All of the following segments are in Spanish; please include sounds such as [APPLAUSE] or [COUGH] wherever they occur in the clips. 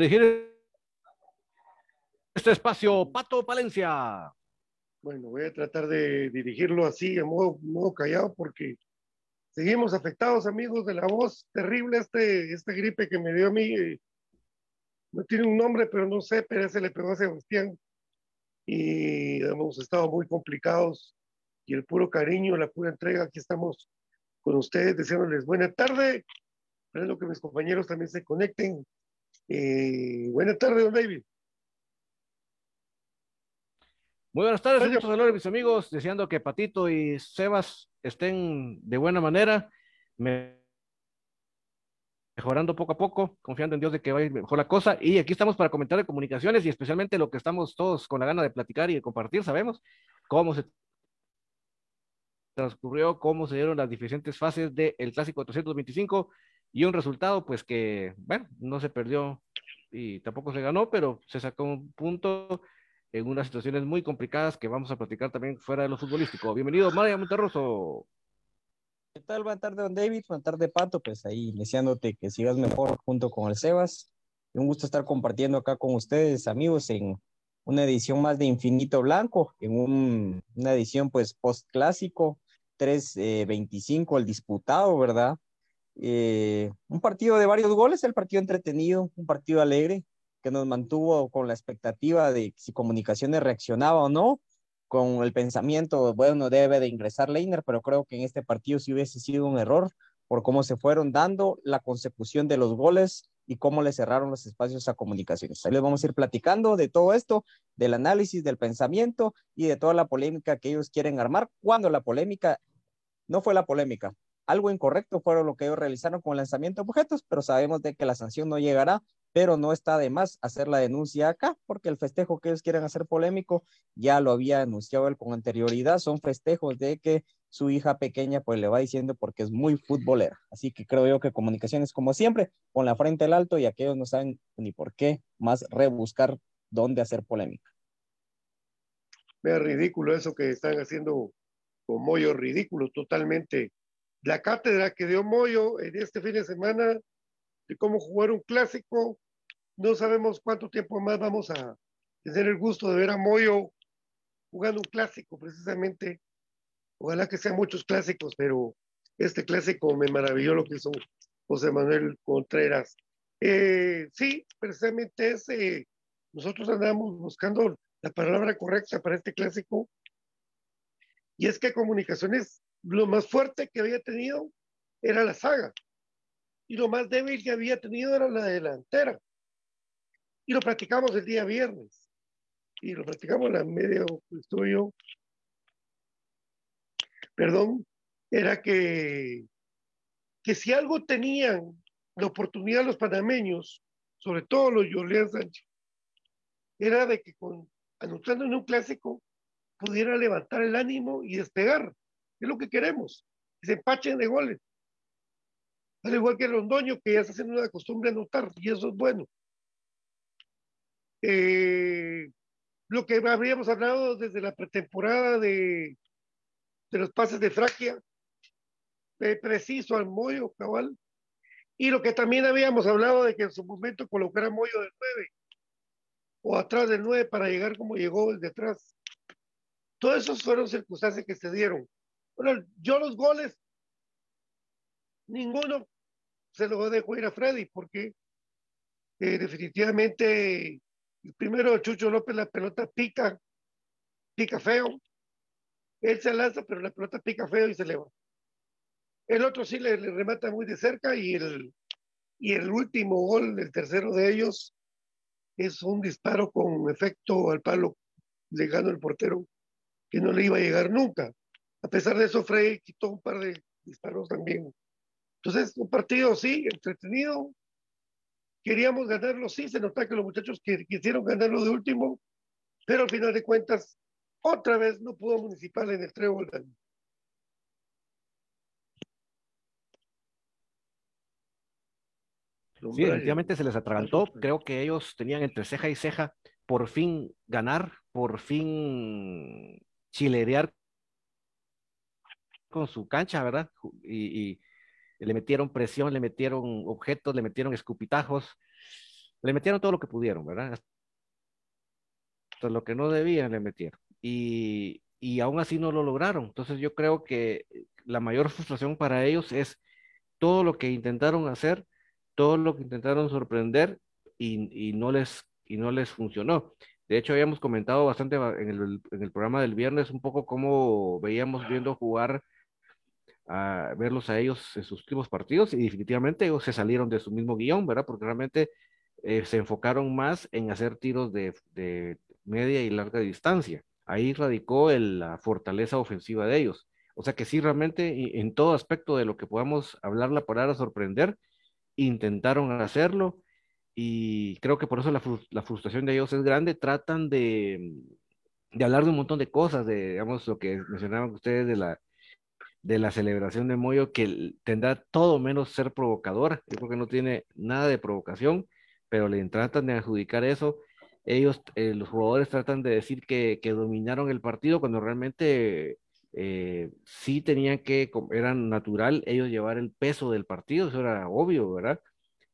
Dirigir este espacio, Pato Palencia. Bueno, voy a tratar de dirigirlo así, en modo, modo callado, porque seguimos afectados, amigos, de la voz terrible, este, este gripe que me dio a mí. eh, no tiene un nombre, pero no sé, pero se le pegó a Sebastián. Y hemos estado muy complicados. Y el puro cariño, la pura entrega, aquí estamos con ustedes, deseándoles buena tarde. Esperando que mis compañeros también se conecten. Eh, buena tarde, don David. Muy buenas tardes, muchos saludos mis amigos, deseando que Patito y Sebas estén de buena manera, me- mejorando poco a poco, confiando en Dios de que va a ir mejor la cosa. Y aquí estamos para comentar de comunicaciones y especialmente lo que estamos todos con la gana de platicar y de compartir, sabemos cómo se transcurrió, cómo se dieron las diferentes fases del Clásico 325 y un resultado pues que, bueno, no se perdió y tampoco se ganó, pero se sacó un punto en unas situaciones muy complicadas que vamos a platicar también fuera de lo futbolístico. Bienvenido, María Monterroso. ¿Qué tal? Buenas tardes, don David. Buenas tardes, Pato. Pues ahí deseándote que sigas mejor junto con el Sebas. Un gusto estar compartiendo acá con ustedes, amigos, en una edición más de Infinito Blanco, en un- una edición pues post clásico, 3-25, el disputado, ¿verdad? Eh, un partido de varios goles, el partido entretenido, un partido alegre, que nos mantuvo con la expectativa de si Comunicaciones reaccionaba o no con el pensamiento, bueno, debe de ingresar Leiner, pero creo que en este partido sí hubiese sido un error por cómo se fueron dando la consecución de los goles y cómo le cerraron los espacios a comunicaciones. Ahí les vamos a ir platicando de todo esto, del análisis, del pensamiento y de toda la polémica que ellos quieren armar, cuando la polémica no fue la polémica. Algo incorrecto fueron lo que ellos realizaron con el lanzamiento de objetos, pero sabemos de que la sanción no llegará, pero no está de más hacer la denuncia acá, porque el festejo que ellos quieren hacer polémico ya lo había anunciado él con anterioridad, son festejos de que su hija pequeña pues le va diciendo porque es muy futbolera. Así que creo yo que comunicaciones como siempre, con la frente al alto y aquellos no saben ni por qué más rebuscar dónde hacer polémica. Vea ridículo eso que están haciendo con Moyo, ridículo totalmente. La cátedra que dio Moyo en este fin de semana de cómo jugar un clásico, no sabemos cuánto tiempo más vamos a tener el gusto de ver a Moyo jugando un clásico, precisamente. Ojalá que sean muchos clásicos, pero este clásico me maravilló lo que hizo José Manuel Contreras. Eh, sí, precisamente ese, nosotros andamos buscando la palabra correcta para este clásico. Y es que comunicaciones, lo más fuerte que había tenido era la saga. Y lo más débil que había tenido era la delantera. Y lo platicamos el día viernes. Y lo platicamos en la medio estudio. Perdón, era que, que si algo tenían la oportunidad los panameños, sobre todo los Julián Sánchez, era de que con anotando en un clásico pudiera levantar el ánimo y despegar. Es lo que queremos, que se empachen de goles. Al igual que Londoño, que ya está haciendo una costumbre anotar, y eso es bueno. Eh, lo que habríamos hablado desde la pretemporada de, de los pases de Fraquia, eh, preciso al Moyo, cabal. Y lo que también habíamos hablado de que en su momento colocar Moyo del 9 o atrás del 9 para llegar como llegó desde atrás. Todas esas fueron circunstancias que se dieron. Bueno, yo los goles, ninguno se lo dejo ir a Freddy, porque eh, definitivamente el primero Chucho López la pelota pica, pica feo. Él se lanza, pero la pelota pica feo y se le va. El otro sí le, remata muy de cerca y el, y el último gol, el tercero de ellos, es un disparo con efecto al palo, llegando el portero, que no le iba a llegar nunca. A pesar de eso, Frey quitó un par de disparos también. Entonces, un partido, sí, entretenido. Queríamos ganarlo, sí, se nota que los muchachos que, quisieron ganarlo de último, pero al final de cuentas, otra vez no pudo Municipal en el trébol. Sí, definitivamente se les atragantó. Creo que ellos tenían entre ceja y ceja por fin ganar, por fin chilerear con su cancha, ¿verdad? Y, le metieron presión, le metieron objetos, le metieron escupitajos. le metieron todo lo que pudieron, ¿verdad? Hasta lo que no debían le metieron. Y, y aún así no lo lograron. Entonces yo creo que la mayor frustración para ellos es todo lo que intentaron hacer, todo lo que intentaron sorprender y, y no, les, y no les funcionó. De hecho, habíamos comentado bastante en el, en el programa del viernes un poco cómo veíamos viendo jugar a verlos a ellos en sus últimos partidos y definitivamente ellos se salieron de su mismo guion, ¿verdad? Porque realmente eh, se enfocaron más en hacer tiros de, de, media y larga distancia. Ahí radicó el, la fortaleza ofensiva de ellos. O sea que sí, realmente en todo aspecto de lo que podamos hablar la palabra sorprender, intentaron hacerlo y creo que por eso la, la frustración de ellos es grande. Tratan de, de hablar de un montón de cosas, de, digamos, lo que mencionaban ustedes de la, de la celebración de Moyo que tendrá todo menos ser provocadora. Yo creo que no tiene nada de provocación, pero le tratan de adjudicar eso. Ellos, eh, los jugadores tratan de decir que, que, dominaron el partido cuando realmente eh, sí tenían que, era natural ellos llevar el peso del partido, eso era obvio, ¿verdad?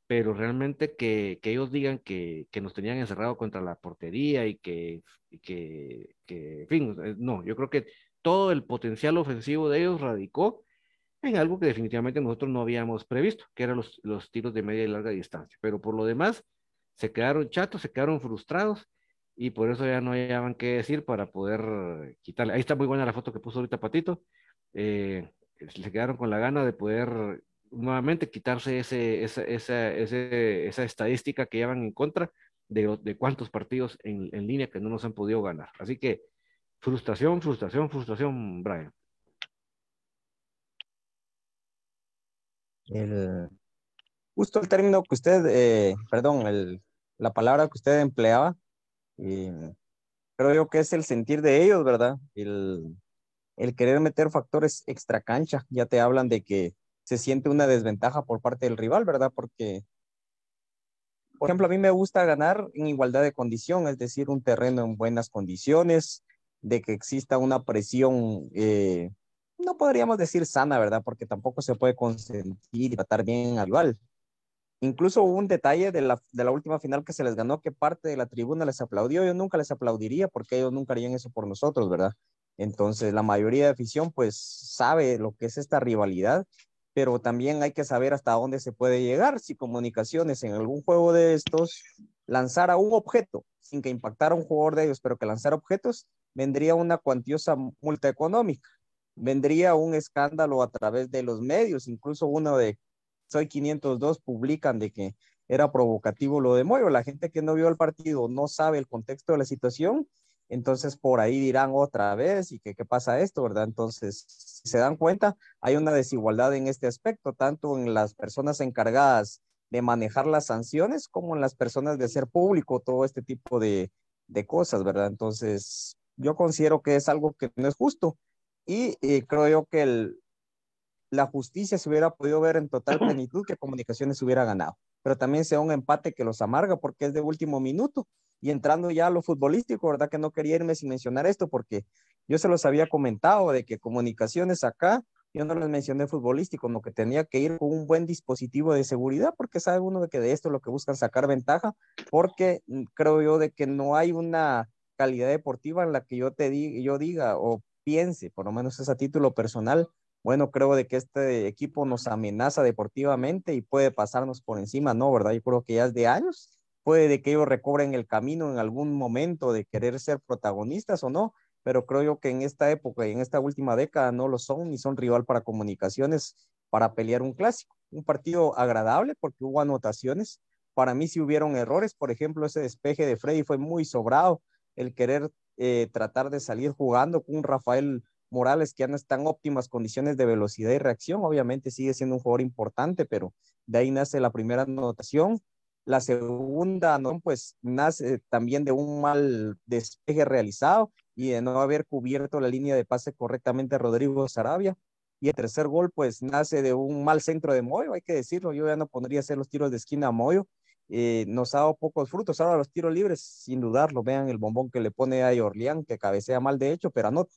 Pero realmente que, que ellos digan que, que, nos tenían encerrado contra la portería y que, que, que, en fin, eh, no, yo creo que todo el potencial ofensivo de ellos radicó en algo que definitivamente nosotros no habíamos previsto, que eran los, los tiros de media y larga distancia. Pero por lo demás, se quedaron chatos, se quedaron frustrados y por eso ya no hallaban qué decir para poder quitarle. Ahí está muy buena la foto que puso ahorita Patito. Eh, se quedaron con la gana de poder nuevamente quitarse ese, esa, esa, esa estadística que llevan en contra de, de cuántos partidos en, en, línea que no nos han podido ganar. Así que Frustración, frustración, frustración, Brian. El, justo el término que usted, eh, perdón, el, la palabra que usted empleaba, eh, creo yo que es el sentir de ellos, ¿verdad? El, el querer meter factores extra cancha, ya te hablan de que se siente una desventaja por parte del rival, ¿verdad? Porque, por ejemplo, a mí me gusta ganar en igualdad de condición, es decir, un terreno en buenas condiciones, de que exista una presión, eh, no podríamos decir sana, ¿verdad? Porque tampoco se puede consentir y tratar bien al rival. Incluso hubo un detalle de la, de la última final que se les ganó, que parte de la tribuna les aplaudió. Yo nunca les aplaudiría porque ellos nunca harían eso por nosotros, ¿verdad? Entonces, la mayoría de afición, pues, sabe lo que es esta rivalidad, pero también hay que saber hasta dónde se puede llegar. Si comunicaciones en algún juego de estos lanzara un objeto sin que impactara un jugador de ellos, pero que lanzara objetos, vendría una cuantiosa multa económica, vendría un escándalo a través de los medios, incluso uno de Soy 502 publican de que era provocativo lo de Moyo, la gente que no vio el partido no sabe el contexto de la situación, entonces por ahí dirán otra vez y que qué pasa esto, ¿verdad? Entonces, si se dan cuenta, hay una desigualdad en este aspecto, tanto en las personas encargadas de manejar las sanciones como en las personas de hacer público todo este tipo de, de cosas, ¿verdad? Entonces, yo considero que es algo que no es justo y, y creo yo que el, la justicia se hubiera podido ver en total [CLEARS THROAT] plenitud que Comunicaciones hubiera ganado, pero también sea un empate que los amarga porque es de último minuto. Y entrando ya a lo futbolístico, ¿verdad? Que no quería irme sin mencionar esto porque yo se los había comentado de que Comunicaciones acá, yo no les mencioné futbolístico, como que tenía que ir con un buen dispositivo de seguridad porque sabe uno de que de esto es lo que buscan sacar ventaja, porque mm, creo yo de que no hay una calidad deportiva en la que yo te diga, yo diga o piense, por lo menos es a título personal, bueno, creo de que este equipo nos amenaza deportivamente y puede pasarnos por encima, ¿no? ¿Verdad? Yo creo que ya es de años, puede de que ellos recobren el camino en algún momento de querer ser protagonistas o no, pero creo yo que en esta época y en esta última década no lo son ni son rival para comunicaciones para pelear un clásico. Un partido agradable porque hubo anotaciones. Para mí sí hubieron errores, por ejemplo, ese despeje de Freddy fue muy sobrado, el querer eh, tratar de salir jugando con Rafael Morales que ya no está en óptimas condiciones de velocidad y reacción. Obviamente sigue siendo un jugador importante, pero de ahí nace la primera anotación. La segunda, ¿no? pues nace también de un mal despeje realizado y de no haber cubierto la línea de pase correctamente a Rodrigo Sarabia. Y el tercer gol, pues nace de un mal centro de Moyo, hay que decirlo. Yo ya no pondría hacer los tiros de esquina a Moyo eh, nos ha dado pocos frutos. Ahora los tiros libres, sin dudarlo, vean el bombón que le pone a Orleán, que cabecea mal de hecho, pero anota.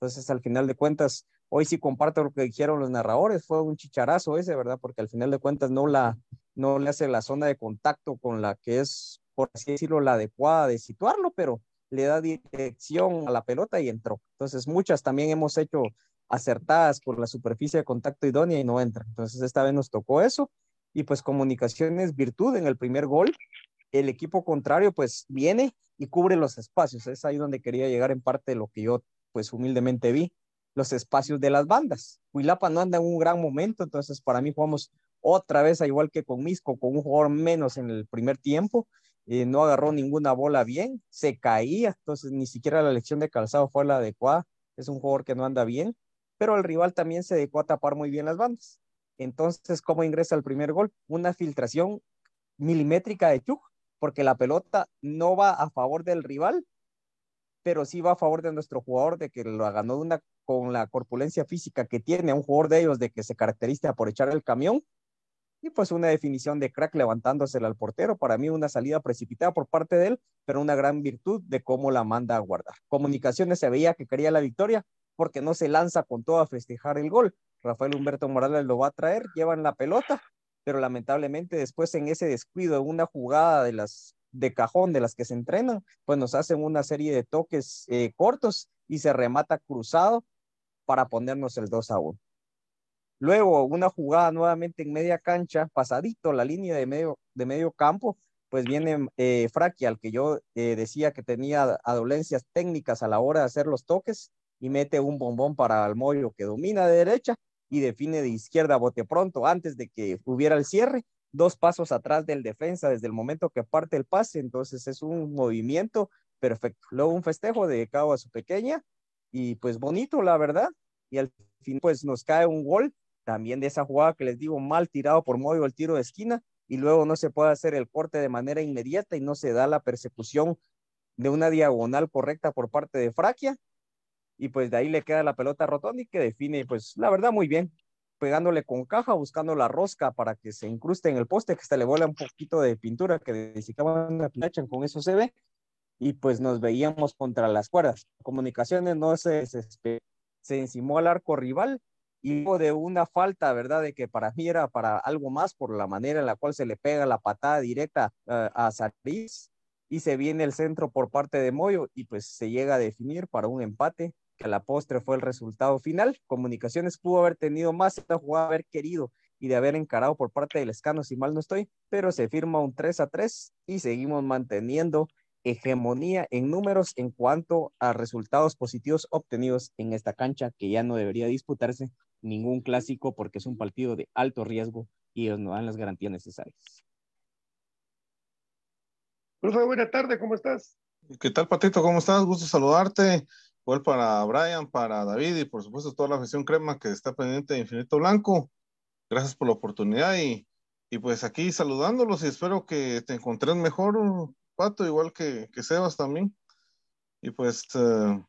Entonces, al final de cuentas, hoy sí comparto lo que dijeron los narradores, fue un chicharazo ese, ¿verdad? Porque al final de cuentas no la, no le hace la zona de contacto con la que es, por así decirlo, la adecuada de situarlo, pero le da dirección a la pelota y entró. Entonces, muchas también hemos hecho acertadas por la superficie de contacto idónea y no entra. Entonces, esta vez nos tocó eso y pues comunicaciones virtud en el primer gol. El equipo contrario pues viene y cubre los espacios. Es ahí donde quería llegar en parte de lo que yo pues humildemente vi, los espacios de las bandas. Huilapa no anda en un gran momento, entonces para mí jugamos otra vez, igual que con Misco, con un jugador menos en el primer tiempo. Eh, no agarró ninguna bola bien, se caía, entonces ni siquiera la elección de calzado fue la adecuada. Es un jugador que no anda bien, pero el rival también se dedicó a tapar muy bien las bandas. Entonces, ¿cómo ingresa el primer gol? Una filtración milimétrica de Chuk, porque la pelota no va a favor del rival, pero sí va a favor de nuestro jugador, de que lo ganó una, con la corpulencia física que tiene, un jugador de ellos, de que se caracteriza por echar el camión, y pues una definición de crack levantándosela al portero. Para mí una salida precipitada por parte de él, pero una gran virtud de cómo la manda a guardar. Comunicaciones se veía que quería la victoria porque no se lanza con todo a festejar el gol. Rafael Humberto Morales lo va a traer, llevan la pelota, pero lamentablemente después en ese descuido, en una jugada de las de cajón de las que se entrenan, pues nos hacen una serie de toques eh, cortos y se remata cruzado para ponernos el 2 a 1. Luego, una jugada nuevamente en media cancha, pasadito la línea de medio, de medio campo, pues viene eh, Fraki, al que yo eh, decía que tenía adolencias técnicas a la hora de hacer los toques, y mete un bombón para Almoyo que domina de derecha y define de izquierda bote pronto antes de que hubiera el cierre, dos pasos atrás del defensa desde el momento que parte el pase, entonces es un movimiento perfecto. Luego un festejo de Cabo a su pequeña y pues bonito, la verdad, y al fin pues nos cae un gol también de esa jugada que les digo mal tirado por Moyo el tiro de esquina y luego no se puede hacer el corte de manera inmediata y no se da la persecución de una diagonal correcta por parte de Fraquia y pues de ahí le queda la pelota a Rotondi que define, pues la verdad muy bien, pegándole con caja, buscando la rosca para que se incruste en el poste, que hasta le vuela un poquito de pintura que necesitaban una pinachan, con eso se ve, y pues nos veíamos contra las cuerdas. Comunicaciones no se se encimó al arco rival y hubo de una falta, ¿verdad? De que para mí era para algo más por la manera en la cual se le pega la patada directa uh, a Sariz y se viene el centro por parte de Moyo y pues se llega a definir para un empate que a la postre fue el resultado final. Comunicaciones pudo haber tenido más esta jugada, haber querido y de haber encarado por parte del Escano, si mal no estoy, pero se firma un 3 a 3 y seguimos manteniendo hegemonía en números en cuanto a resultados positivos obtenidos en esta cancha, que ya no debería disputarse ningún clásico porque es un partido de alto riesgo y ellos no dan las garantías necesarias. Profe, buena tarde, ¿cómo estás? ¿Qué tal, Patito? ¿Cómo estás? Gusto saludarte. Igual para Brian, para David y por supuesto toda la afición crema que está pendiente de Infinito Blanco. Gracias por la oportunidad y, y pues aquí saludándolos y espero que te encontres mejor, Pato, igual que, que Sebas también. Y pues uh,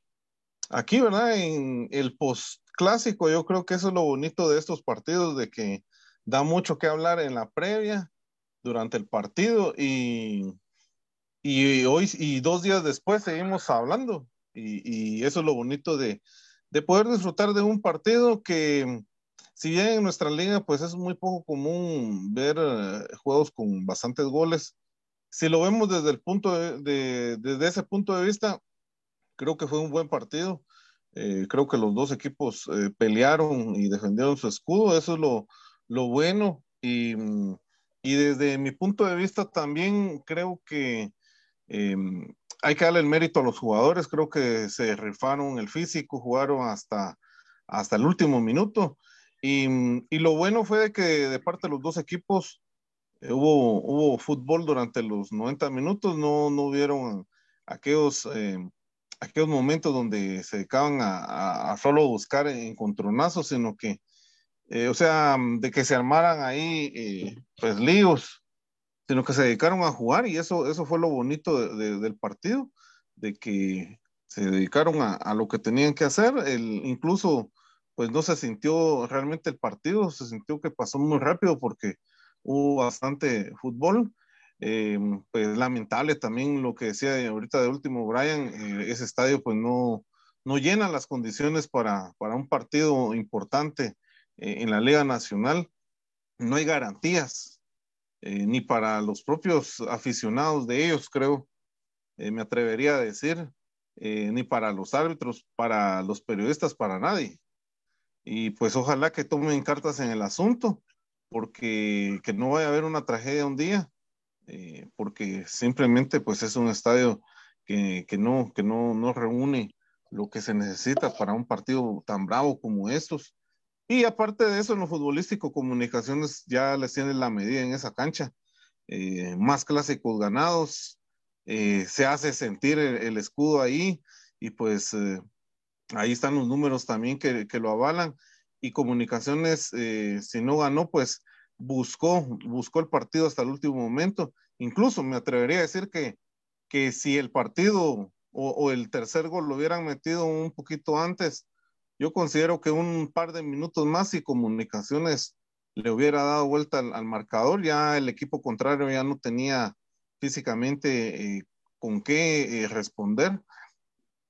aquí, ¿verdad? En el post clásico, yo creo que eso es lo bonito de estos partidos, de que da mucho que hablar en la previa, durante el partido y, y hoy y dos días después seguimos hablando y, eso es lo bonito de, de, poder disfrutar de un partido que, si bien en nuestra liga, pues es muy poco común ver uh, juegos con bastantes goles. Si lo vemos desde el punto de, desde ese punto de vista, creo que fue un buen partido. Eh, creo que los dos equipos eh, pelearon y defendieron su escudo. Eso es lo, lo bueno. Y, y, desde mi punto de vista también creo que eh, hay que darle el mérito a los jugadores, creo que se rifaron el físico, jugaron hasta, hasta el último minuto. Y, y lo bueno fue de que de parte de los dos equipos eh, hubo, hubo fútbol durante los 90 minutos, no, no hubieron aquellos, eh, aquellos momentos donde se dedicaban a, a, solo buscar encontronazos, sino que, eh, o sea, de que se armaran ahí eh, pues líos sino que se dedicaron a jugar y eso, eso fue lo bonito de, de, del partido, de que se dedicaron a, a, lo que tenían que hacer, el, incluso pues no se sintió realmente el partido, se sintió que pasó muy rápido porque hubo bastante fútbol. Eh, pues lamentable también lo que decía ahorita de último Brian, eh, ese estadio pues no, no llena las condiciones para, para un partido importante eh, en la Liga Nacional. No hay garantías eh, ni para los propios aficionados de ellos, creo, eh, me atrevería a decir, eh, ni para los árbitros, para los periodistas, para nadie. Y pues ojalá que tomen cartas en el asunto, porque que no vaya a haber una tragedia un día, porque simplemente pues es un estadio que, que no, que no, no reúne lo que se necesita para un partido tan bravo como estos. Y aparte de eso, en lo futbolístico, Comunicaciones ya les tiene la medida en esa cancha. Eh, más clásicos ganados, eh, se hace sentir el, escudo ahí y pues eh, ahí están los números también que, que lo avalan. Y Comunicaciones, si no ganó, pues buscó, buscó el partido hasta el último momento. Incluso me atrevería a decir que, que si el partido o, o el tercer gol lo hubieran metido un poquito antes, yo considero que un par de minutos más y comunicaciones le hubiera dado vuelta al, marcador, ya el equipo contrario ya no tenía físicamente eh, con qué eh, responder.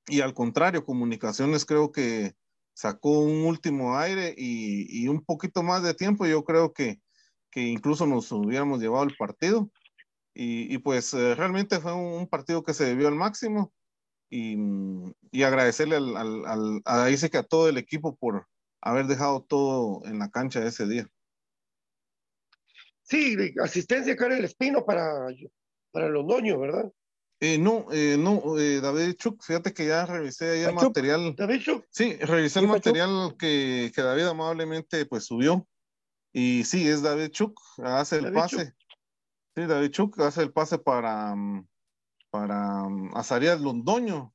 Y al contrario, comunicaciones creo que sacó un último aire y, un poquito más de tiempo, yo creo que, que incluso nos hubiéramos llevado el partido. Y, pues eh, realmente fue un, partido que se debió al máximo y, agradecerle al, al, a, dice que a todo el equipo por haber dejado todo en la cancha ese día. Sí, asistencia Karen Espino para, para Londoño, ¿verdad? Eh, no, eh, no, eh, David Chuk, fíjate que ya revisé ahí el material. David Chuk. Sí, revisé el material que, que, David amablemente pues subió. Y sí, es David Chuk, hace el pase. Sí, David Chuk hace el pase para, mm, para um, Azarías Londoño,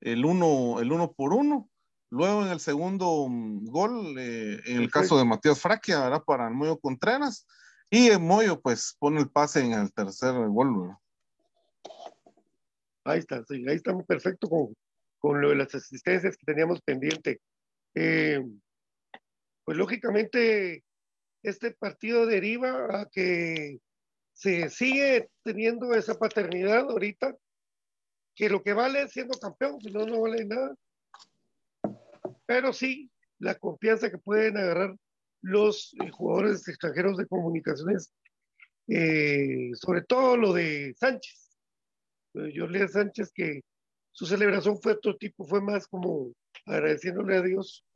el uno, el uno por uno. Luego en el segundo um, gol, eh, en el caso de Matías Fraquia, ¿verdad? Para el Moyo Contreras. Y el Moyo, pues, pone el pase en el tercer gol. Ahí está, sí, ahí estamos perfecto con, con lo de las asistencias que teníamos pendiente. Eh, pues lógicamente, este partido deriva a que se sigue teniendo esa paternidad ahorita, que lo que vale es siendo campeón, si no, no vale nada. Pero sí, la confianza que pueden agarrar los eh, jugadores extranjeros de comunicaciones, eh, sobre todo lo de Sánchez. Jorge Sánchez, que su celebración fue otro tipo, fue más como agradeciéndole a Dios.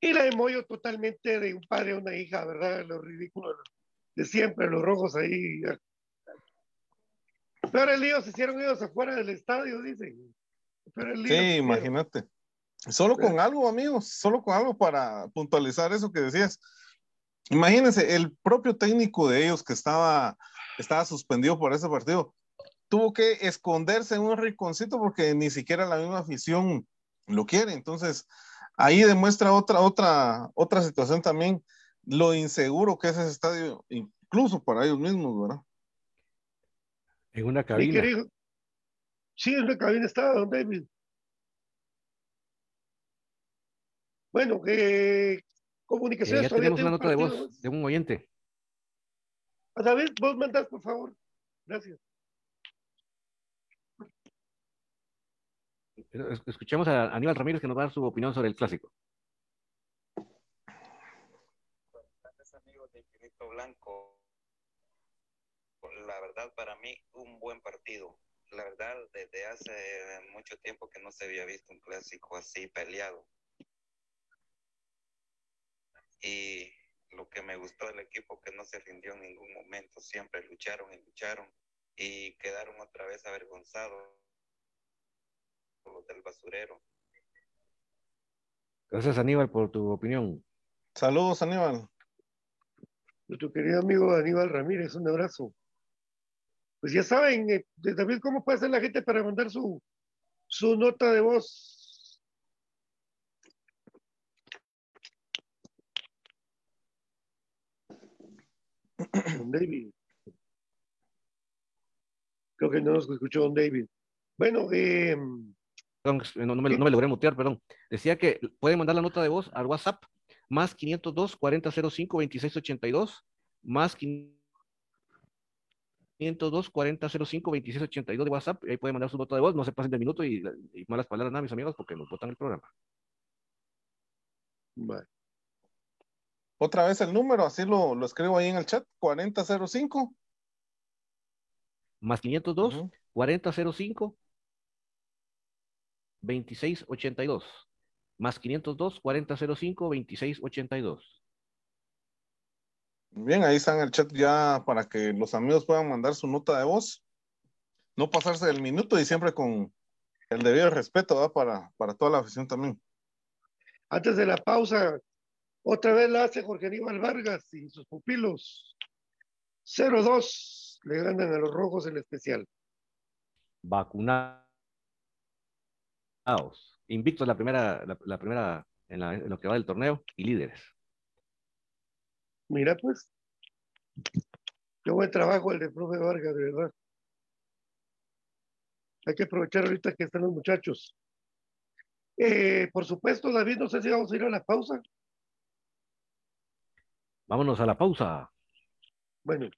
Y la de Moyo totalmente de un padre a una hija, ¿verdad? Lo ridículo de siempre, los rojos ahí. Pero el lío se hicieron ellos afuera del estadio, dicen. sí, imagínate. Solo con algo, amigos, solo con algo para puntualizar eso que decías. Imagínense, el propio técnico de ellos que estaba, estaba suspendido por ese partido, tuvo que esconderse en un rinconcito porque ni siquiera la misma afición lo quiere. Entonces, ahí demuestra otra, otra, otra situación también lo inseguro que es ese estadio, incluso para ellos mismos, ¿verdad? En una cabina. Sí, en una cabina estaba don David. Bueno, eh, comunicaciones. Eh, ya tenemos una nota de voz de un oyente. A David, vos mandás, por favor. Gracias. Escuchemos a Aníbal Ramírez que nos va a dar su opinión sobre el clásico. Blanco, la verdad para mí un buen partido. La verdad desde hace mucho tiempo que no se había visto un clásico así peleado. Y lo que me gustó del equipo que no se rindió en ningún momento, siempre lucharon y lucharon y quedaron otra vez avergonzados los del basurero. Gracias Aníbal por tu opinión. Saludos Aníbal nuestro querido amigo Aníbal Ramírez, un abrazo. Pues ya saben, eh, David, ¿cómo puede hacer la gente para mandar su, su nota de voz? Don David. Creo que no nos escuchó Don David. Bueno, eh, no, me, no me logré mutear, perdón. Decía que pueden mandar la nota de voz al WhatsApp más 502 4005 2682, más 502 4005 2682 de WhatsApp, ahí pueden mandar su nota de voz, no se pasen de minuto y, malas palabras nada, mis amigos, porque nos votan el programa. Otra vez el número, así lo, lo escribo ahí en el chat, 4005. Más 502, 4005, 2682. Más 502, 4005, 2682. Bien, ahí está en el chat ya para que los amigos puedan mandar su nota de voz. No pasarse del minuto y siempre con el debido respeto ¿verdad? Para, para toda la afición también. Antes de la pausa, otra vez la hace Jorge Aníbal Vargas y sus pupilos. 0-2 le ganan a los rojos en especial. Vacunados. Invictos la primera, la, la primera en, la- en lo que va del torneo y líderes. Mira, pues. Qué buen trabajo el de profe Vargas, de verdad. Hay que aprovechar ahorita que están los muchachos. Eh, por supuesto, David, no sé si vamos a ir a la pausa. Vámonos a la pausa. Bueno,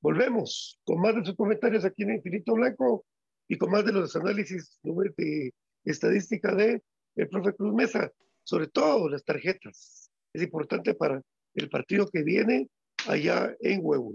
volvemos con más de sus comentarios aquí en Infinito Blanco y con más de los análisis de estadística de el profe Cruz Mesa, sobre todo las tarjetas. Es importante para el partido que viene allá en Huevo.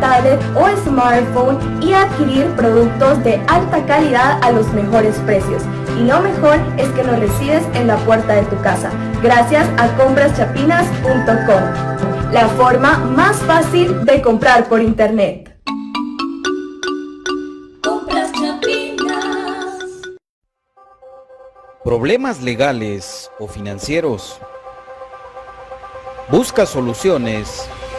tablet o smartphone y adquirir productos de alta calidad a los mejores precios. Y lo mejor es que los recibes en la puerta de tu casa, gracias a compraschapinas.com, la forma más fácil de comprar por internet. Compras Chapinas. ¿Problemas legales o financieros? ¿Buscas soluciones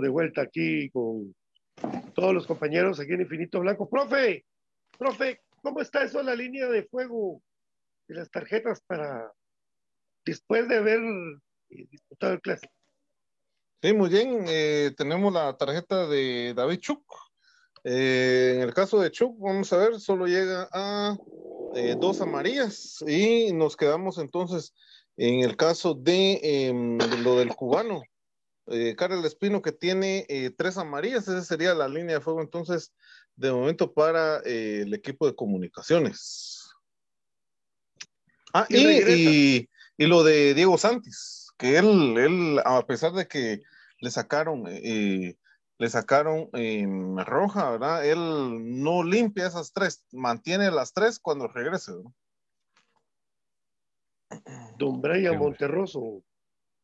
De vuelta aquí con todos los compañeros aquí en Infinito Blanco. Profe, profe, ¿cómo está eso la línea de fuego de las tarjetas para después de haber eh, disputado el clásico? Sí, muy bien. eh, tenemos la tarjeta de David Chuk. Eh, en el caso de Chuk, vamos a ver, solo llega a dos amarillas y nos quedamos entonces en el caso de, em, de lo del cubano. Eh, Karel Espino que tiene eh, tres amarillas, esa sería la línea de fuego entonces de momento para eh, el equipo de comunicaciones. Ah, Y y, regresa. y- y lo de Diego Santis, que él, él a pesar de que le sacaron, eh, le sacaron eh, roja, ¿verdad? Él no limpia esas tres, mantiene las tres cuando regrese. ¿no? Don Brian Monterroso.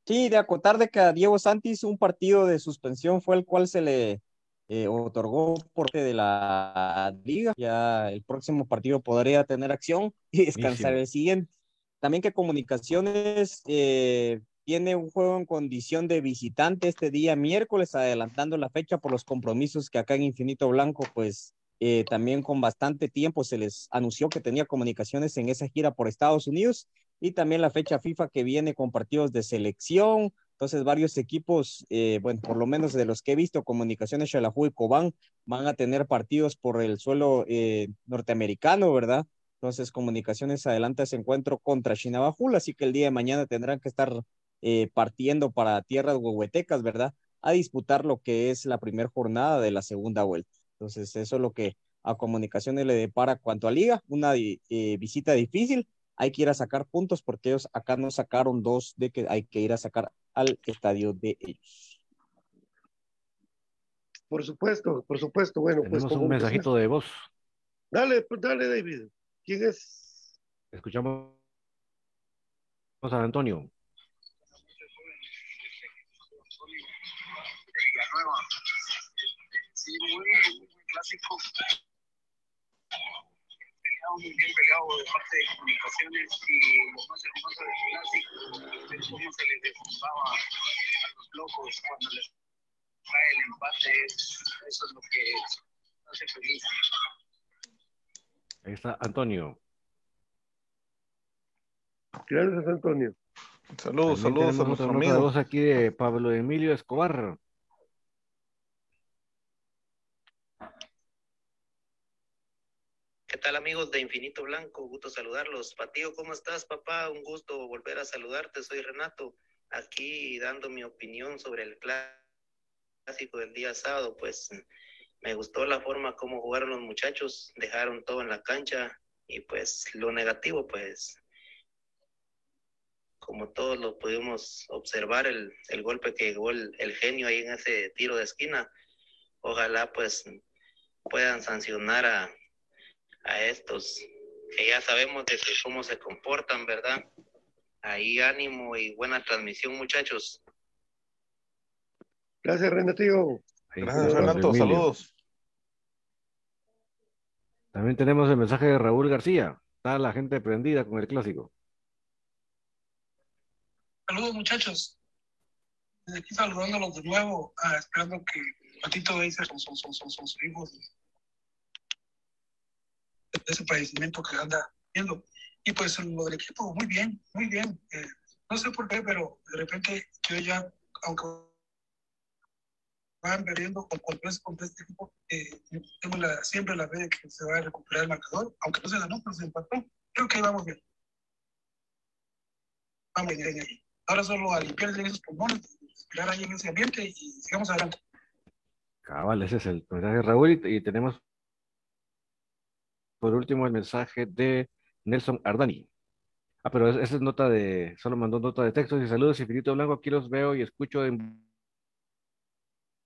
Sí, de acotar de que a Diego Santis un partido de suspensión fue el cual se le eh, otorgó por parte de la liga. Ya el próximo partido podría tener acción [LAUGHS] y descansar el siguiente. También que Comunicaciones eh, tiene un juego en condición de visitante este día miércoles, adelantando la fecha por los compromisos que acá en Infinito Blanco, pues eh, también con bastante tiempo se les anunció que tenía comunicaciones en esa gira por Estados Unidos y también la fecha FIFA que viene con partidos de selección. Entonces, varios equipos, eh, bueno, por lo menos de los que he visto, Comunicaciones, Xalajú y Cobán, van a tener partidos por el suelo eh, norteamericano, ¿verdad? Entonces, Comunicaciones adelanta ese encuentro contra Chinabajul, así que el día de mañana tendrán que estar eh, partiendo para tierras huehuetecas, ¿verdad? A disputar lo que es la primera jornada de la segunda vuelta. Entonces, eso es lo que a Comunicaciones le depara cuanto a liga, una visita difícil, hay que ir a sacar puntos porque ellos acá no sacaron dos de que hay que ir a sacar al estadio de ellos. Por supuesto, por supuesto. Bueno, pues Tenemos como un mensajito de voz. Dale, pues dale, David. ¿Quién es? Escuchamos a Antonio. Sí, muy, muy clásico. Peleado, muy bien peleado de parte de comunicaciones y lo más hermoso del clásico es cómo se les derrumbaba a los locos cuando les trae el empate. Eso es lo que hace feliz. Ahí está Antonio. Gracias, Antonio. Saludos, También saludos a tenemos nuestro otra nota de amigo. voz aquí de Pablo Emilio Escobar. ¿Qué tal amigos de Infinito Blanco? Gusto saludarlos. Patío, ¿cómo estás, papá? Un gusto volver a saludarte. Soy Renato, aquí dando mi opinión sobre el clásico del día sábado. Pues me gustó la forma como jugaron los muchachos, dejaron todo en la cancha y pues lo negativo, pues como todos lo pudimos observar, el, el golpe que llegó el, el genio ahí en ese tiro de esquina. Ojalá pues puedan sancionar a, a estos que ya sabemos de que cómo se comportan, ¿verdad? Ahí ánimo y buena transmisión, muchachos. Gracias, Renatillo. Gracias, Renato. Emilio. Saludos. También tenemos el mensaje de Raúl García. Está la gente prendida con el clásico. Saludos muchachos. Desde aquí saludándolos de nuevo, ah, esperando que Patito Beiser son, son, son, son, son sus hijos ese padecimiento que anda viendo. Y pues del equipo, muy bien, muy bien. Eh, no sé por qué, pero de repente yo ya, aunque van perdiendo con, con, con este equipo, eh, tengo la, siempre la fe de que se va a recuperar el marcador, aunque no se ganó, pero se empató. Creo que vamos bien. Vamos bien ahí. Ahora solo a limpiar esos pulmones, esperar ahí en ese ambiente y sigamos adelante. Cabal, ese es el mensaje Raúl y, y tenemos por último el mensaje de Nelson Ardani. Ah, pero esa es nota de, solo mandó nota de texto y saludos, Infinito Blanco, aquí los veo y escucho en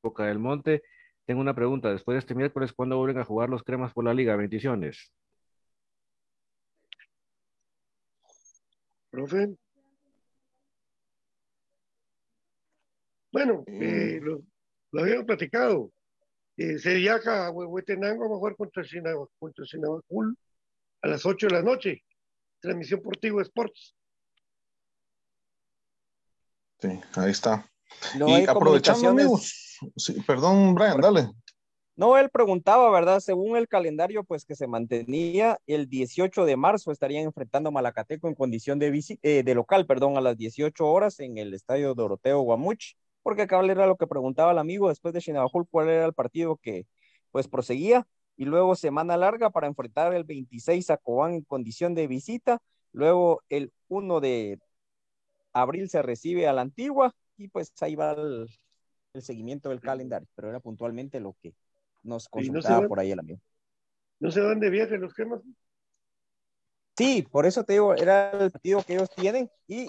Boca del Monte. Tengo una pregunta, después de este miércoles, ¿cuándo vuelven a jugar los cremas por la liga? Bendiciones. Profe. Bueno, eh, lo, lo habíamos platicado. Eh, Seriaca, Huehuetenango, va a jugar contra Sinagua, contra Sinabacul a las 8 de la noche. Transmisión por Tigo Sports. Sí, ahí está. No y aprovechando, amigos, sí, perdón, Brian, dale. No, él preguntaba, ¿verdad? Según el calendario, pues que se mantenía, el 18 de marzo estarían enfrentando a Malacateco en condición de, visi- eh, de local, perdón, a las 18 horas en el estadio Doroteo Guamuch, porque cabal era lo que preguntaba el amigo después de Chinabajul, cuál era el partido que pues proseguía, y luego semana larga para enfrentar el 26 a Cobán en condición de visita, luego el 1 de abril se recibe a la antigua, y pues ahí va el, el seguimiento del calendario, pero era puntualmente lo que nos no consultaba por ahí el amigo. No se van de viaje los cremas. Sí, por eso te digo, era el partido que ellos tienen y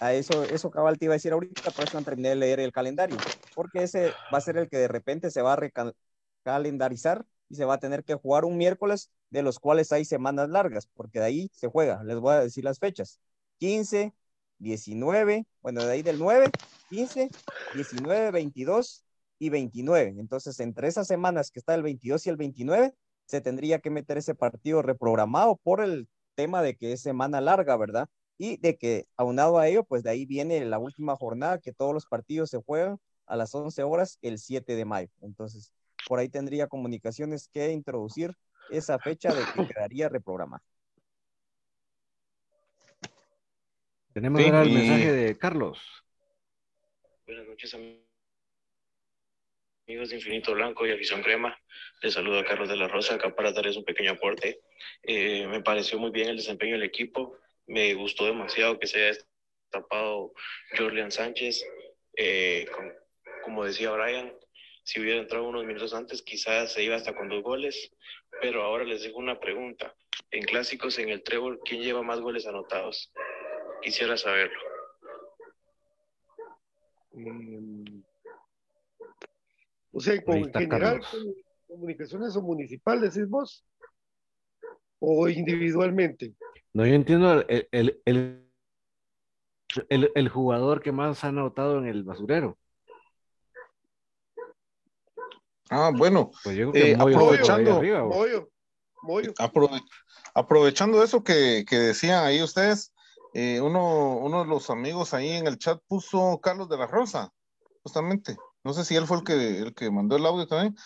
a eso, eso cabal te iba a decir ahorita, por eso no terminé de leer el calendario, porque ese va a ser el que de repente se va a recal- calendarizar y se va a tener que jugar un miércoles, de los cuales hay semanas largas, porque de ahí se juega, les voy a decir las fechas, 15, 19, bueno, de ahí del 9, 15, 19, 22 y 29. Entonces, entre esas semanas que está el 22 y el 29, se tendría que meter ese partido reprogramado por el tema de que es semana larga, ¿verdad? Y de que aunado a ello, pues de ahí viene la última jornada, que todos los partidos se juegan a las 11 horas el 7 de mayo. Entonces, por ahí tendría comunicaciones que introducir esa fecha de que quedaría reprogramada. Tenemos Sí, ahora el y- mensaje de Carlos. Buenas noches, am- amigos de Infinito Blanco y Afición Crema. Les saludo a Carlos de la Rosa, acá para darles un pequeño aporte. Eh, me pareció muy bien el desempeño del equipo. Me gustó demasiado que se haya destapado Jorlian Sánchez. Eh, con- como decía Brian, si hubiera entrado unos minutos antes, quizás se iba hasta con dos goles. Pero ahora les dejo una pregunta. En clásicos, en el trébol, ¿quién lleva más goles anotados? Quisiera saberlo. Eh, o sea, con, en general, Carlos. comunicaciones o municipal, decís vos, o individualmente. No, yo entiendo el, el, el, el- el jugador que más ha anotado en el basurero. Ah, bueno, Pues yo creo que Eh, Moyo aprovechando- arriba. Moyo, Moyo. Aprove- aprovechando eso que, que decían ahí ustedes, eh, uno, uno de los amigos ahí en el chat puso Carlos de la Rosa, justamente. No sé si él fue el que, el que mandó el audio también.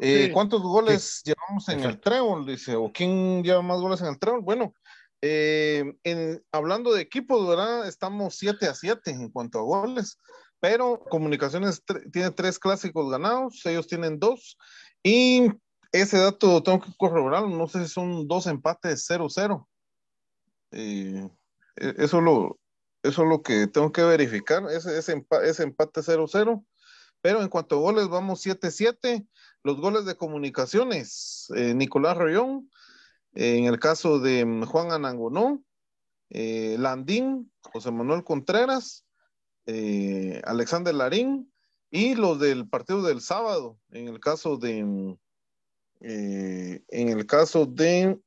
Eh, Sí. ¿Cuántos goles llevamos en el trébol? Dice, o quién lleva más goles en el trébol. Bueno, eh, en, hablando de equipos, ¿verdad? Estamos 7 a 7 en cuanto a goles, pero Comunicaciones tiene tres clásicos ganados, ellos tienen dos, y ese dato tengo que corroborarlo, no sé si son dos empates 0-0. Eh, e- eso, lo, eso es lo que tengo que verificar, ese, ese, empa- ese empate 0-0. Pero en cuanto a goles, vamos 7-7. Los goles de comunicaciones, eh, Nicolás Rollón, en el caso de mm, Juan Anangonó, eh, Landín, José Manuel Contreras, eh, Alexander Larín, y los del partido del sábado, en el caso de, mm, eh, en el caso de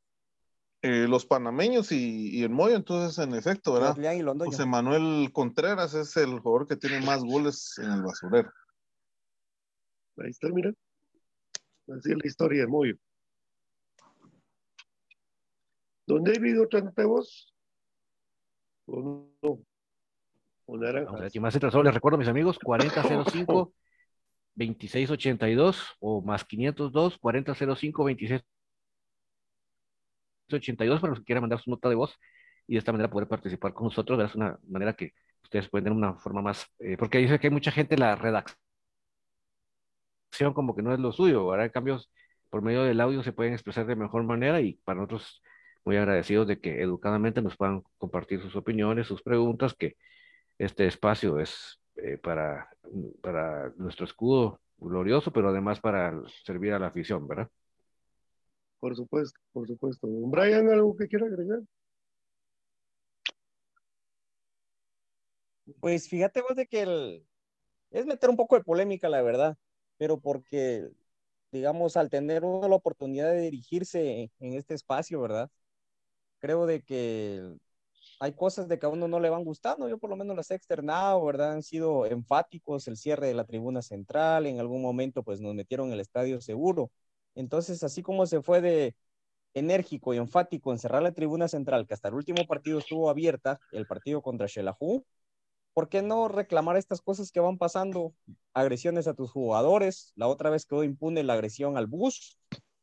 eh, los panameños y, y el Moyo, entonces en efecto, ¿verdad? José Manuel Contreras es el jugador que tiene más goles en el basurero. Ahí está, mira. Así es la historia de Moyo. Don David, otra nota de voz. ¿O no? ¿O naranja? Vamos a ver, si más entra solo, les recuerdo, mis amigos, 4005 2682 [LAUGHS] o más 502 4005 2682 para los que quieran mandar su nota de voz y de esta manera poder participar con nosotros. Es una manera que ustedes pueden tener una forma más, eh, porque dice que hay mucha gente, la redacción como que no es lo suyo, ahora cambios por medio del audio se pueden expresar de mejor manera y para nosotros muy agradecidos de que educadamente nos puedan compartir sus opiniones, sus preguntas, que este espacio es eh, para, para nuestro escudo glorioso, pero además para servir a la afición, ¿verdad? Por supuesto, por supuesto. Brian, ¿algo que quiera agregar? Pues fíjate vos de que el- es meter un poco de polémica, la verdad, pero porque, digamos, al tener uno la oportunidad de dirigirse en este espacio, ¿verdad? Creo de que hay cosas de que a uno no le van gustando, yo por lo menos las he externado, ¿verdad? Han sido enfáticos, el cierre de la tribuna central, en algún momento pues nos metieron el estadio seguro. Entonces, así como se fue de enérgico y enfático en cerrar la tribuna central, que hasta el último partido estuvo abierta, el partido contra Xelajú, ¿por qué no reclamar estas cosas que van pasando? Agresiones a tus jugadores, la otra vez quedó impune la agresión al bus,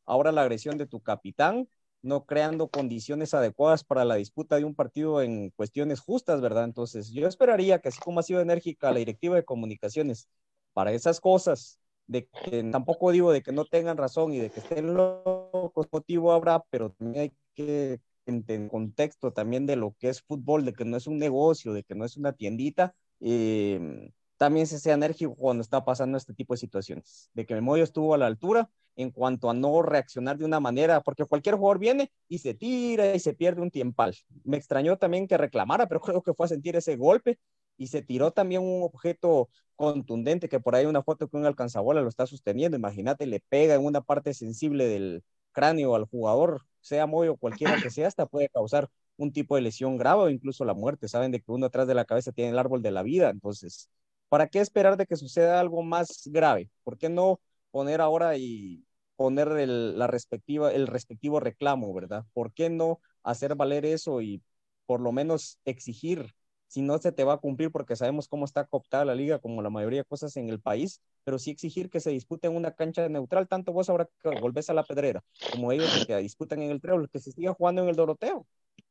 ahora la agresión de tu capitán, no creando condiciones adecuadas para la disputa de un partido en cuestiones justas, ¿verdad? Entonces, yo esperaría que así como ha sido enérgica la directiva de comunicaciones para esas cosas, de que tampoco digo de que no tengan razón y de que estén locos, motivo habrá, pero hay que en contexto también de lo que es fútbol, de que no es un negocio, de que no es una tiendita, eh, también se sea enérgico cuando está pasando este tipo de situaciones, de que Memoyo estuvo a la altura en cuanto a no reaccionar de una manera, porque cualquier jugador viene y se tira y se pierde un tiempal. Me extrañó también que reclamara, pero [LAUGHS] creo que fue a sentir ese golpe y se tiró también un objeto contundente, que por ahí una foto que un alcanzabola lo está sosteniendo, imagínate, le pega en una parte sensible del cráneo al jugador, sea Moyo, cualquiera que sea, hasta puede causar un tipo de lesión grave o incluso la muerte. Saben de que uno atrás de la cabeza tiene el árbol de la vida, entonces, ¿para qué esperar de que suceda algo más grave? ¿Por qué no poner ahora y poner el, la respectiva, el respectivo reclamo, ¿verdad? ¿Por qué no hacer valer eso y por lo menos exigir si no se te va a cumplir porque sabemos cómo está cooptada la liga como la mayoría de cosas en el país, pero sí exigir que se dispute en una cancha neutral, tanto vos ahora que volvés a la pedrera, como ellos que disputan en el Trébol, que se siga jugando en el Doroteo.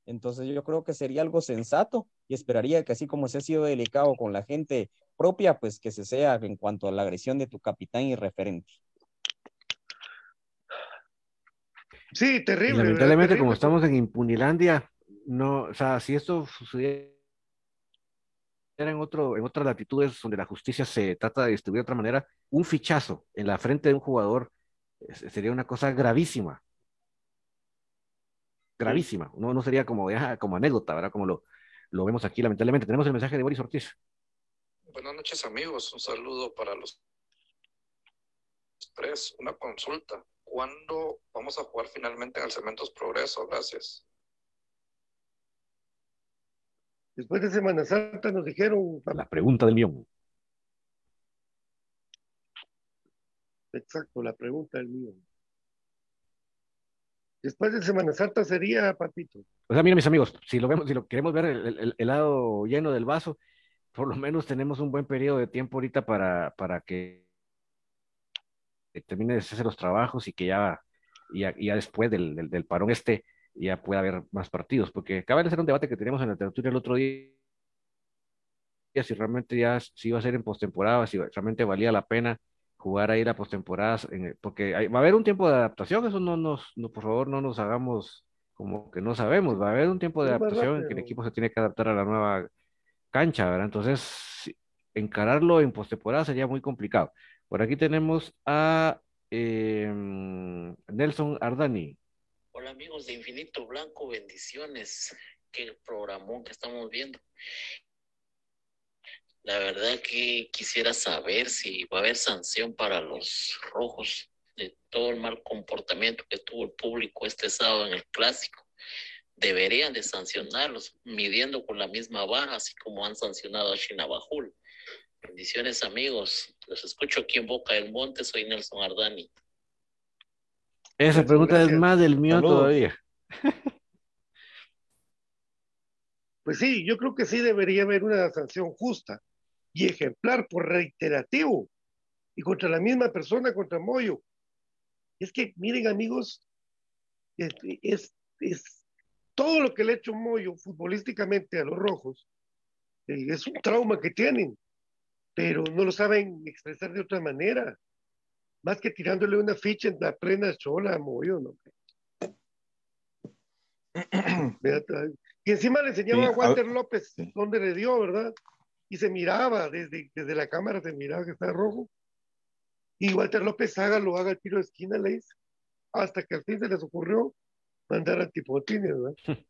Entonces yo creo que sería algo sensato y esperaría que así como se ha sido delicado con la gente propia, pues que se sea en cuanto a la agresión de tu capitán y referente. Sí, terrible. Lamentablemente, como estamos en Impunilandia, no, o sea, si esto sucediera en otro, en otras latitudes donde la justicia se trata de distribuir de otra manera, un fichazo en la frente de un jugador eh, sería una cosa gravísima. Gravísima. No, no sería como, ah, como anécdota, ¿verdad? Como lo, lo vemos aquí, lamentablemente. Tenemos el mensaje de Boris Ortiz. Buenas noches amigos, un saludo para los tres. Una consulta. ¿Cuándo vamos a jugar finalmente en el Cementos Progreso? Gracias. Después de Semana Santa nos dijeron, La pregunta del millón. exacto, la pregunta del mío. Después de Semana Santa sería, Patito. O sea, miren, mis amigos, si lo vemos, si lo queremos ver el, lado lleno del vaso, por lo menos tenemos un buen periodo de tiempo ahorita para, para que termine de hacerse los trabajos y que ya, ya, ya después del, del, del parón este ya pueda haber más partidos, porque acaba de ser un debate que teníamos en la tertulia el otro día, si realmente ya si iba a ser en postemporada, si realmente valía la pena jugar ahí la postemporada, en- porque hay- va a haber un tiempo de adaptación, eso no nos, no, por favor, no nos hagamos como que no sabemos, va a haber un tiempo de Es verdad, adaptación en que el equipo se tiene que adaptar a la nueva cancha, ¿verdad? Entonces, encararlo en postemporada sería muy complicado. Por aquí tenemos a eh, Nelson Ardani. Hola amigos de Infinito Blanco, bendiciones. Qué programón que estamos viendo. La verdad que quisiera saber si va a haber sanción para los rojos de todo el mal comportamiento que tuvo el público este sábado en el clásico. Deberían de sancionarlos midiendo con la misma vara, así como han sancionado a Chinabajul. Bendiciones amigos. Los escucho aquí en Boca del Monte. Soy Nelson Ardani. Esa pregunta es más del mío Saludos. todavía. Pues sí, yo creo que sí debería haber una sanción justa y ejemplar por reiterativo y contra la misma persona, contra Moyo. Es que, miren amigos, es, es, es todo lo que le ha hecho Moyo futbolísticamente a los rojos eh, es un trauma que tienen, pero no lo saben expresar de otra manera, más que tirándole una ficha en la plena chola a Moyo, ¿no? [CLEARS THROAT] y encima le enseñaba Sí, a a- Walter López dónde le dio, ¿verdad? Y se miraba, desde, desde la cámara se miraba que está rojo. Y Walter López haga, lo haga el tiro de esquina, le dice, hasta que al fin se les ocurrió mandar a Tipotines, ¿verdad? [LAUGHS]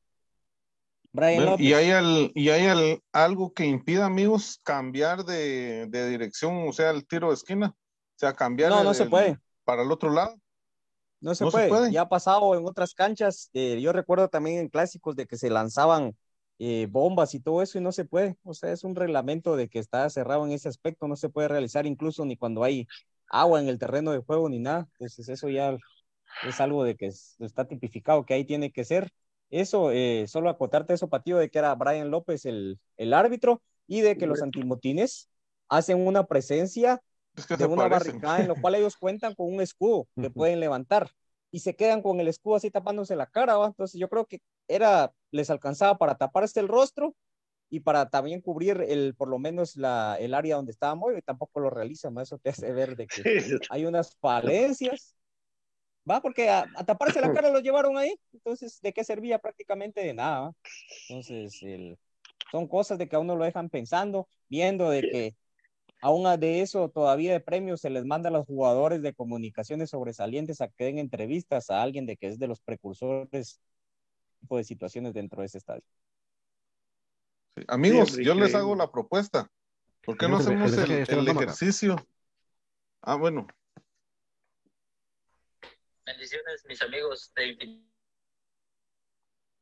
Brian Bueno, López. y hay, al- y hay al- algo que impida, amigos, cambiar de, de dirección, o sea, el tiro de esquina. O sea, cambiar No, no el- se puede. para el otro lado. No se, No se puede. puede. Ya ha pasado en otras canchas. eh, yo recuerdo también en clásicos de que se lanzaban eh, bombas y todo eso y no se puede. O sea, es un reglamento de que está cerrado en ese aspecto. No se puede realizar incluso ni cuando hay agua en el terreno de juego ni nada. Entonces eso ya es algo de que es- está tipificado que ahí tiene que ser. Eso, eh, solo acotarte eso, Patillo, de que era Brian López el, el árbitro y de que los antimotines hacen una presencia que de una parecen. barricada en lo cual ellos cuentan con un escudo que pueden levantar y se quedan con el escudo así tapándose la cara, ¿va? Entonces yo creo que era, les alcanzaba para taparse el rostro y para también cubrir el, por lo menos la, el área donde estaba Moyo y tampoco lo realizan, ¿va? Eso te hace ver de que [LAUGHS] hay unas falencias, ¿va? Porque a, a taparse la cara lo llevaron ahí, entonces ¿de qué servía? Prácticamente de nada, ¿va? Entonces, el, son cosas de que a uno lo dejan pensando, viendo de que aún de eso todavía de premios se les manda a los jugadores de comunicaciones sobresalientes a que den entrevistas a alguien de que es de los precursores tipo de situaciones dentro de ese estadio. Sí, Amigos, yo les hago la propuesta. ¿Por qué no hacemos el de el, ejercicio? Ah, bueno. Bendiciones, mis amigos de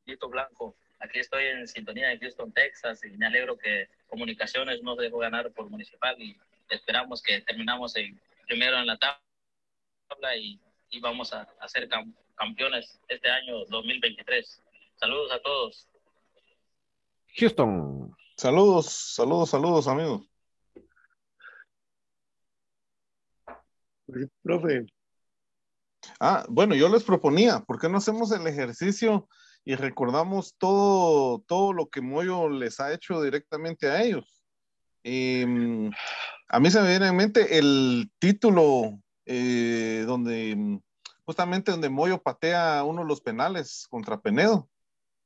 Infinito Blanco. Aquí estoy en sintonía de Houston, Texas, y me alegro que Comunicaciones nos dejó ganar por Municipal y esperamos que terminamos en, primero en la tabla y, y vamos a, a ser cam- campeones este año 2023. Saludos a todos. Houston. Saludos, saludos, saludos, amigos. Profe, Ah, bueno, yo les proponía, ¿por qué no hacemos el ejercicio y recordamos todo, todo lo que Moyo les ha hecho directamente a ellos? Em, a mí se me viene en mente el título eh, donde mm, justamente donde Moyo patea uno de los penales contra Penedo.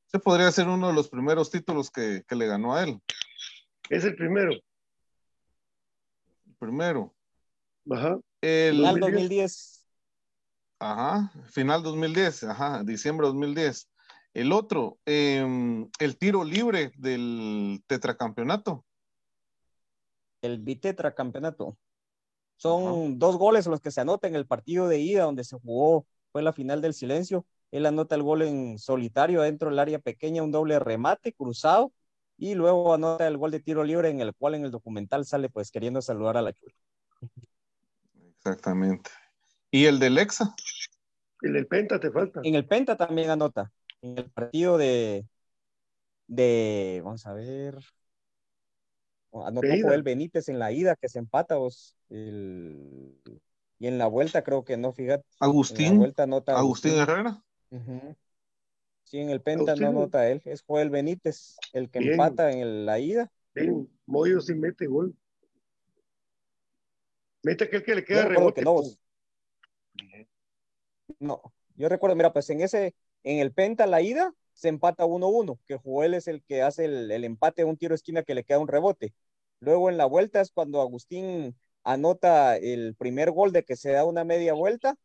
Ese podría ser uno de los primeros títulos que, que le ganó a él. Es el primero. Primero. Ajá. El Final 2010. Ajá, final 2010, ajá, diciembre 2010. El otro, em, el tiro libre del tetracampeonato. El bitetra campeonato. Son dos goles los que se anotan en el partido de ida donde se jugó, fue la final del silencio. Él anota el gol en solitario dentro del área pequeña, un doble remate cruzado, y luego anota el gol de tiro libre en el cual en el documental sale pues queriendo saludar a la chula. Exactamente. ¿Y el del Exa? El del Penta te falta. En el Penta también anota. En el partido de, de vamos a ver, anotó. Joel Benítez en la ida que se empata vos, el- y en la vuelta creo que no, fíjate. En Agustín, la vuelta anota Agustín Herrera. Ujú. Sí, en el Penta Agustín. no anota él, es Joel Benítez el que Bien. empata en el- la ida. Ven, Moyo sí mete gol. Mete aquel que le Yo queda rebote. que no, pum. vos. No, yo recuerdo, mira, pues en ese, en el Penta, la ida, se empata 1-1, que Joel es el que hace el, el empate de un tiro de esquina que le queda un rebote. Luego en la vuelta es cuando Agustín anota el primer gol de que se da una media vuelta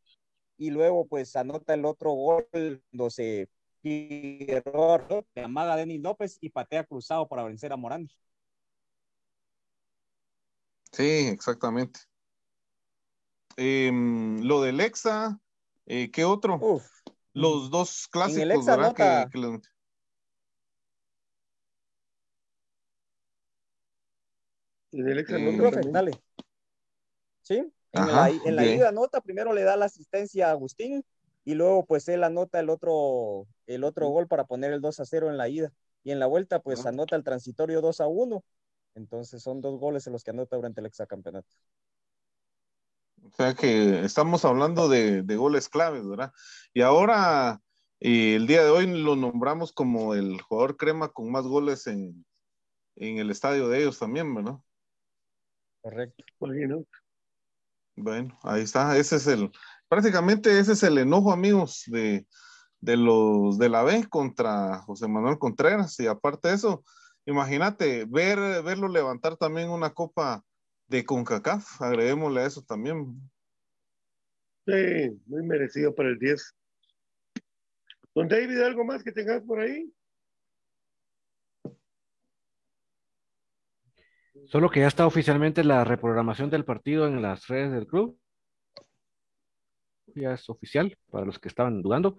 y luego pues anota el otro gol cuando se Figueroa, amaga a Denis López y patea cruzado para vencer a Morán. Sí, exactamente. Em, lo del Exa, eh, ¿qué otro? Los dos clásicos, el Exa ¿verdad? Que- anota- que le- En el Exa Sí, anota Profe, dale. Sí, en, Ajá, la, en la ida anota, primero le da la asistencia a Agustín y luego pues él anota el otro, el otro gol para poner el 2 a 0 en la ida. Y en la vuelta pues anota el transitorio 2 a 1. Entonces son dos goles en los que anota durante el exacampeonato. O sea que estamos hablando de, de goles claves, ¿verdad? Y ahora, eh, el día de hoy lo nombramos como el jugador crema con más goles en, en el estadio de ellos también, ¿verdad? Correcto. Bueno. Bueno, ahí está. Ese es el, prácticamente ese es el enojo, amigos, de, de los de la B contra José Manuel Contreras. Y aparte de eso, imagínate, ver, verlo levantar también una copa de CONCACAF, agreguémosle a eso también. Sí, muy merecido para el 10. Don David, ¿algo más que tengas por ahí? Solo que ya está oficialmente la reprogramación del partido en las redes del club. Ya es oficial para los que estaban dudando.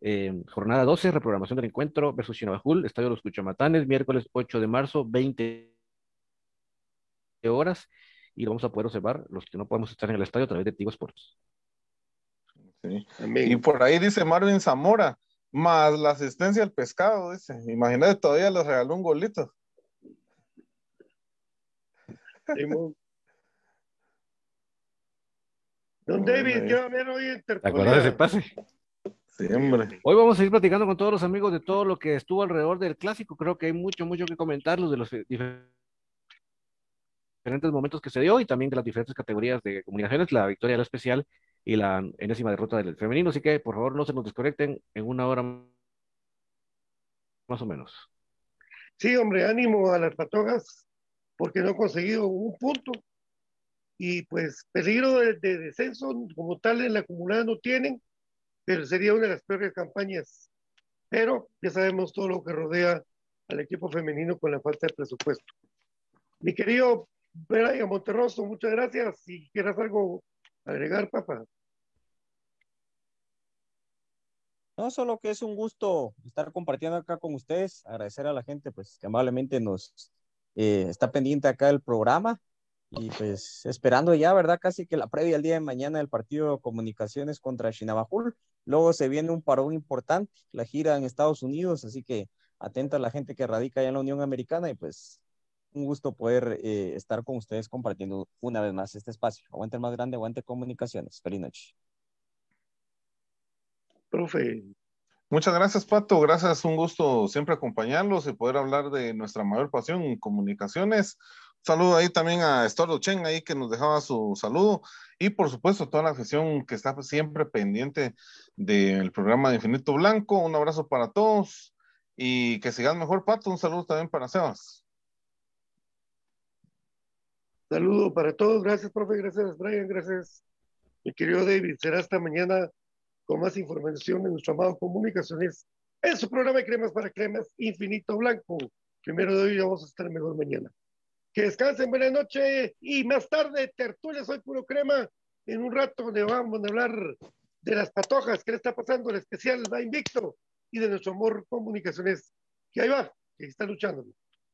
Eh, jornada 12, reprogramación del encuentro versus Chinabajul, Estadio Los Cuchamatanes, miércoles 8 de marzo, 20 horas. Y lo vamos a poder observar los que no podemos estar en el estadio a través de Tigo Sports. Sí. Y por ahí dice Marvin Zamora, más la asistencia al pescado, dice. Imagínate, todavía les regaló un golito. [LAUGHS] Don David, ¿qué va a haber hoy en ¿Te acuerdas de ese pase? Sí, hombre. Hoy vamos a ir platicando con todos los amigos de todo lo que estuvo alrededor del clásico. Creo que hay mucho, mucho que comentar de los diferentes momentos que se dio y también de las diferentes categorías de comunicaciones, la victoria la especial y la enésima derrota del femenino. Así que por favor no se nos desconecten en una hora más o menos. Sí, hombre, ánimo a las patogas porque no han conseguido un punto. Y pues peligro de, de descenso como tal en la acumulada no tienen, pero sería una de las peores campañas. Pero ya sabemos todo lo que rodea al equipo femenino con la falta de presupuesto. Mi querido Brian Monterroso, muchas gracias. Si quieras algo agregar, papá. No, solo que es un gusto estar compartiendo acá con ustedes, agradecer a la gente pues que amablemente nos eh, está pendiente acá del programa y pues esperando ya, ¿verdad? Casi que la previa el día de mañana del partido comunicaciones contra Chinabajul. Luego se viene un parón importante, la gira en Estados Unidos, así que atenta a la gente que radica allá en la Unión Americana y pues un gusto poder eh, estar con ustedes compartiendo una vez más este espacio. Aguante el más grande, aguante comunicaciones. Feliz noche. Profe. Muchas gracias, Pato. Gracias, un gusto siempre acompañarlos y poder hablar de nuestra mayor pasión comunicaciones. Un saludo ahí también a Estordo Chen, ahí que nos dejaba su saludo. Y por supuesto, toda la afición que está siempre pendiente del programa de Infinito Blanco. Un abrazo para todos y que sigan mejor, Pato. Un saludo también para Sebas. Saludo para todos. Gracias, profe. Gracias, Brian. Gracias, mi querido David. Será hasta mañana con más información en nuestro amado Comunicaciones en su programa de Cremas para Cremas Infinito Blanco. Primero de hoy vamos a estar mejor mañana. Que descansen, buena noche y más tarde, tertulia Soy Puro Crema. En un rato donde vamos a hablar de las patojas, qué le está pasando, el especial va invicto y de nuestro amor Comunicaciones, que ahí va, que está luchando.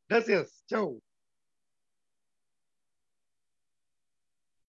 Gracias, chao.